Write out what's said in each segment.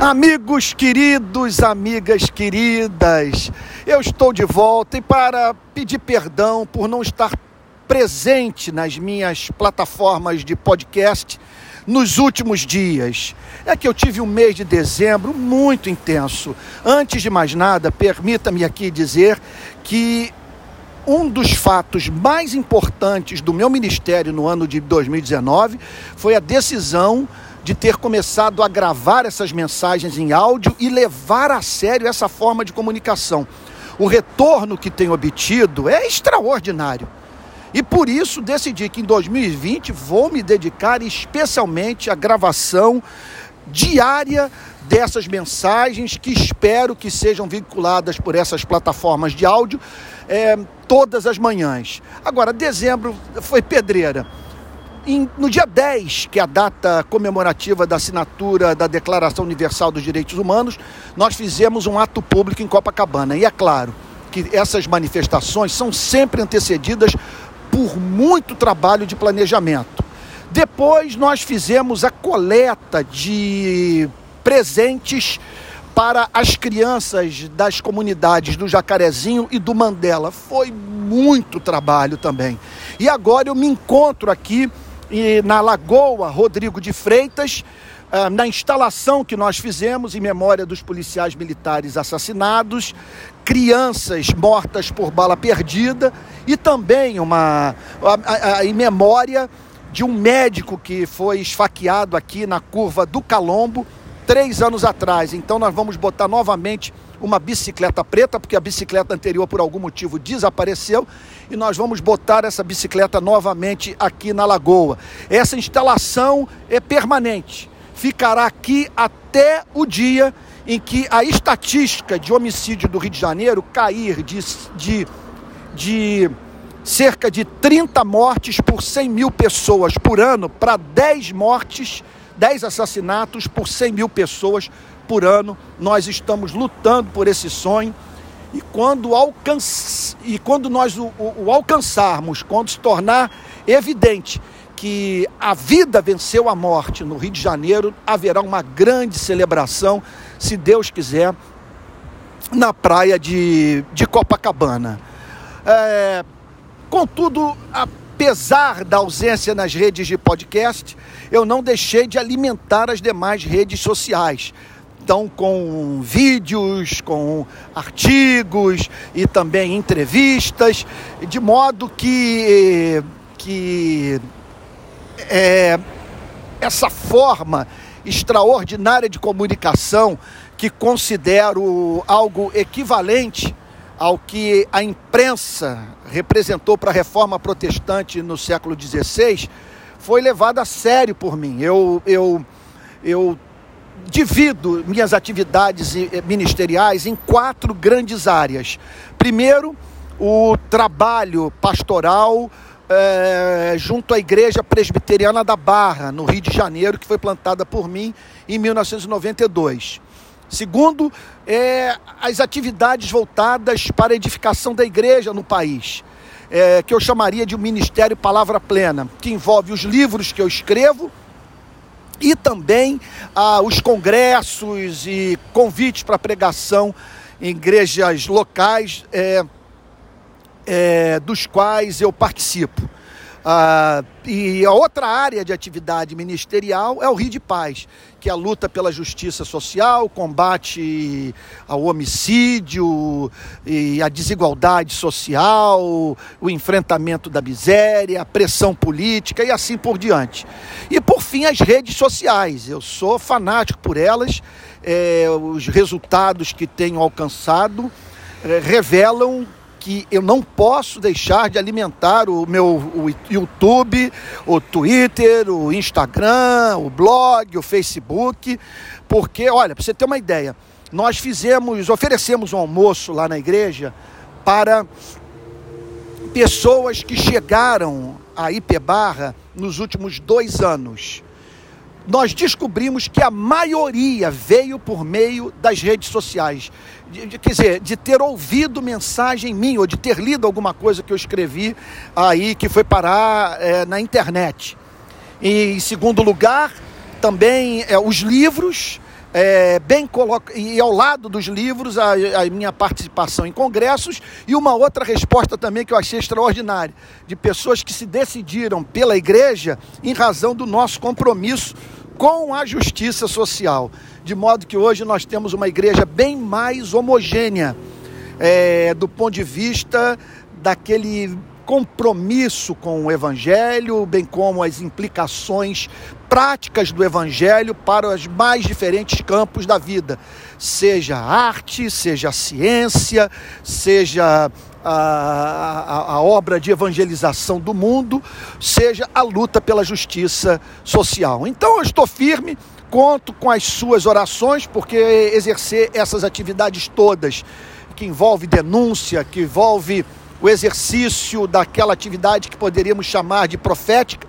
Amigos queridos, amigas queridas, eu estou de volta e para pedir perdão por não estar presente nas minhas plataformas de podcast nos últimos dias. É que eu tive um mês de dezembro muito intenso. Antes de mais nada, permita-me aqui dizer que um dos fatos mais importantes do meu ministério no ano de 2019 foi a decisão de ter começado a gravar essas mensagens em áudio e levar a sério essa forma de comunicação. O retorno que tenho obtido é extraordinário. E por isso decidi que em 2020 vou me dedicar especialmente à gravação diária dessas mensagens que espero que sejam vinculadas por essas plataformas de áudio é, todas as manhãs. Agora, dezembro foi pedreira. No dia 10, que é a data comemorativa da assinatura da Declaração Universal dos Direitos Humanos, nós fizemos um ato público em Copacabana. E é claro que essas manifestações são sempre antecedidas por muito trabalho de planejamento. Depois nós fizemos a coleta de presentes para as crianças das comunidades do Jacarezinho e do Mandela. Foi muito trabalho também. E agora eu me encontro aqui e na Lagoa Rodrigo de Freitas, ah, na instalação que nós fizemos em memória dos policiais militares assassinados, crianças mortas por bala perdida e também uma em memória de um médico que foi esfaqueado aqui na curva do Calombo três anos atrás. Então nós vamos botar novamente uma bicicleta preta, porque a bicicleta anterior, por algum motivo, desapareceu, e nós vamos botar essa bicicleta novamente aqui na Lagoa. Essa instalação é permanente, ficará aqui até o dia em que a estatística de homicídio do Rio de Janeiro cair de, de, de cerca de 30 mortes por 100 mil pessoas por ano para 10 mortes, 10 assassinatos por 100 mil pessoas por ano. Nós estamos lutando por esse sonho. E quando, alcanç... e quando nós o, o, o alcançarmos, quando se tornar evidente que a vida venceu a morte no Rio de Janeiro, haverá uma grande celebração, se Deus quiser, na praia de, de Copacabana. É, contudo, apesar da ausência nas redes de podcast, eu não deixei de alimentar as demais redes sociais estão com vídeos, com artigos e também entrevistas, de modo que, que é, essa forma extraordinária de comunicação que considero algo equivalente ao que a imprensa representou para a reforma protestante no século XVI, foi levada a sério por mim. Eu, eu, eu divido minhas atividades eh, ministeriais em quatro grandes áreas. Primeiro, o trabalho pastoral é, junto à Igreja Presbiteriana da Barra, no Rio de Janeiro, que foi plantada por mim em 1992. Segundo, é, as atividades voltadas para a edificação da igreja no país, é, que eu chamaria de ministério Palavra Plena, que envolve os livros que eu escrevo e também ah, os congressos e convites para pregação em igrejas locais é, é, dos quais eu participo. Ah, e a outra área de atividade ministerial é o Rio de Paz, que é a luta pela justiça social, combate ao homicídio e a desigualdade social, o enfrentamento da miséria, a pressão política e assim por diante. E por fim, as redes sociais. Eu sou fanático por elas, é, os resultados que tenho alcançado é, revelam que eu não posso deixar de alimentar o meu o YouTube, o Twitter, o Instagram, o blog, o Facebook, porque, olha, para você ter uma ideia, nós fizemos, oferecemos um almoço lá na igreja para pessoas que chegaram a IP Barra nos últimos dois anos nós descobrimos que a maioria veio por meio das redes sociais. De, de, quer dizer, de ter ouvido mensagem minha, ou de ter lido alguma coisa que eu escrevi aí que foi parar é, na internet. E, em segundo lugar, também é, os livros é, bem coloca e ao lado dos livros a, a, minha participação em congressos e uma outra resposta também que eu achei extraordinária de pessoas que se decidiram pela igreja em razão do nosso compromisso com a justiça social, de modo que hoje nós temos uma igreja bem mais homogênea é, do ponto de vista daquele compromisso com o Evangelho, bem como as implicações práticas do Evangelho para os mais diferentes campos da vida, seja arte, seja ciência, seja a, a, a, obra de evangelização do mundo, seja a luta pela justiça social. Então eu estou firme, conto com as suas orações, porque exercer essas atividades todas, que envolve denúncia, que envolve o exercício daquela atividade que poderíamos chamar de profética,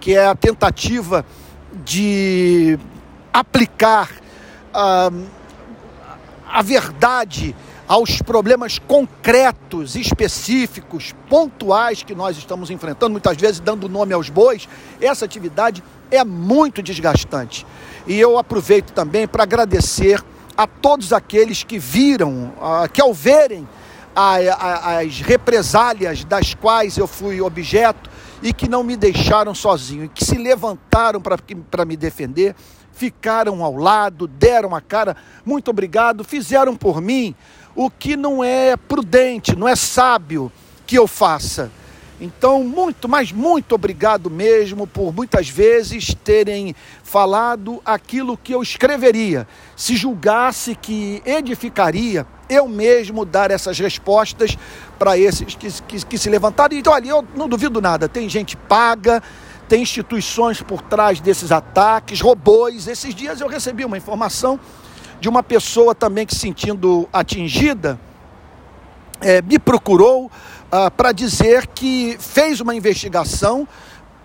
que é a tentativa de aplicar uh, a verdade aos problemas concretos, específicos, pontuais que nós estamos enfrentando, muitas vezes dando nome aos bois, essa atividade é muito desgastante. E eu aproveito também para agradecer a todos aqueles que viram, uh, que ao verem a, a, as represálias das quais eu fui objeto e que não me deixaram sozinho, e que se levantaram para me defender, ficaram ao lado, deram a cara, muito obrigado, fizeram por mim o que não é prudente, não é sábio que eu faça. Então, muito, mas muito obrigado mesmo por muitas vezes terem falado aquilo que eu escreveria, se julgasse que edificaria eu mesmo dar essas respostas para esses que, que, que, se levantaram. Então, ali eu não duvido nada, tem gente paga, tem instituições por trás desses ataques, robôs. Esses dias eu recebi uma informação de uma pessoa também que se sentindo atingida, é, me procurou ah, para dizer que fez uma investigação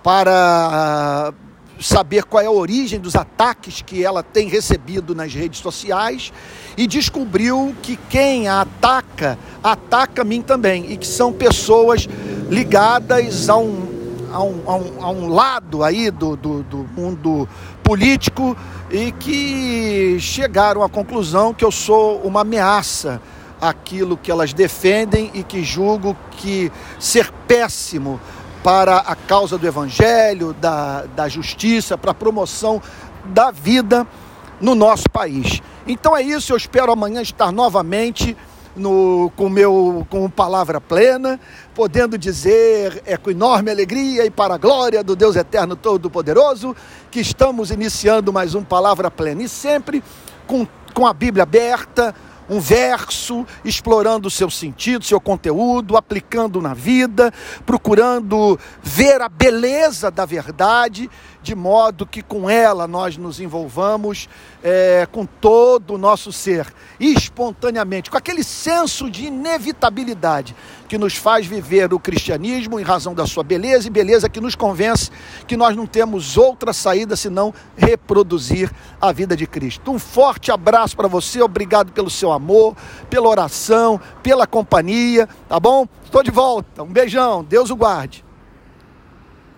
para ah, saber qual é a origem dos ataques que ela tem recebido nas redes sociais e descobriu que quem a ataca, ataca a mim também, e que são pessoas ligadas a um, a um, a um, a um lado aí do, do, do mundo político e que chegaram à conclusão que eu sou uma ameaça aquilo que elas defendem e que julgo que ser péssimo para a causa do evangelho, da, da justiça, para a promoção da vida no nosso país. Então é isso, eu espero amanhã estar novamente no, com meu com palavra plena, podendo dizer é com enorme alegria e para a glória do Deus eterno todo-poderoso que estamos iniciando mais um palavra plena e sempre com, com a Bíblia aberta, um verso, explorando o seu sentido, seu conteúdo, aplicando na vida, procurando ver a beleza da verdade, de modo que com ela nós nos envolvamos é, com todo o nosso ser, espontaneamente, com aquele senso de inevitabilidade que nos faz viver o cristianismo em razão da sua beleza e beleza que nos convence que nós não temos outra saída senão reproduzir a vida de Cristo. Um forte abraço para você, obrigado pelo seu amor, pela oração, pela companhia, tá bom? Estou de volta, um beijão, Deus o guarde.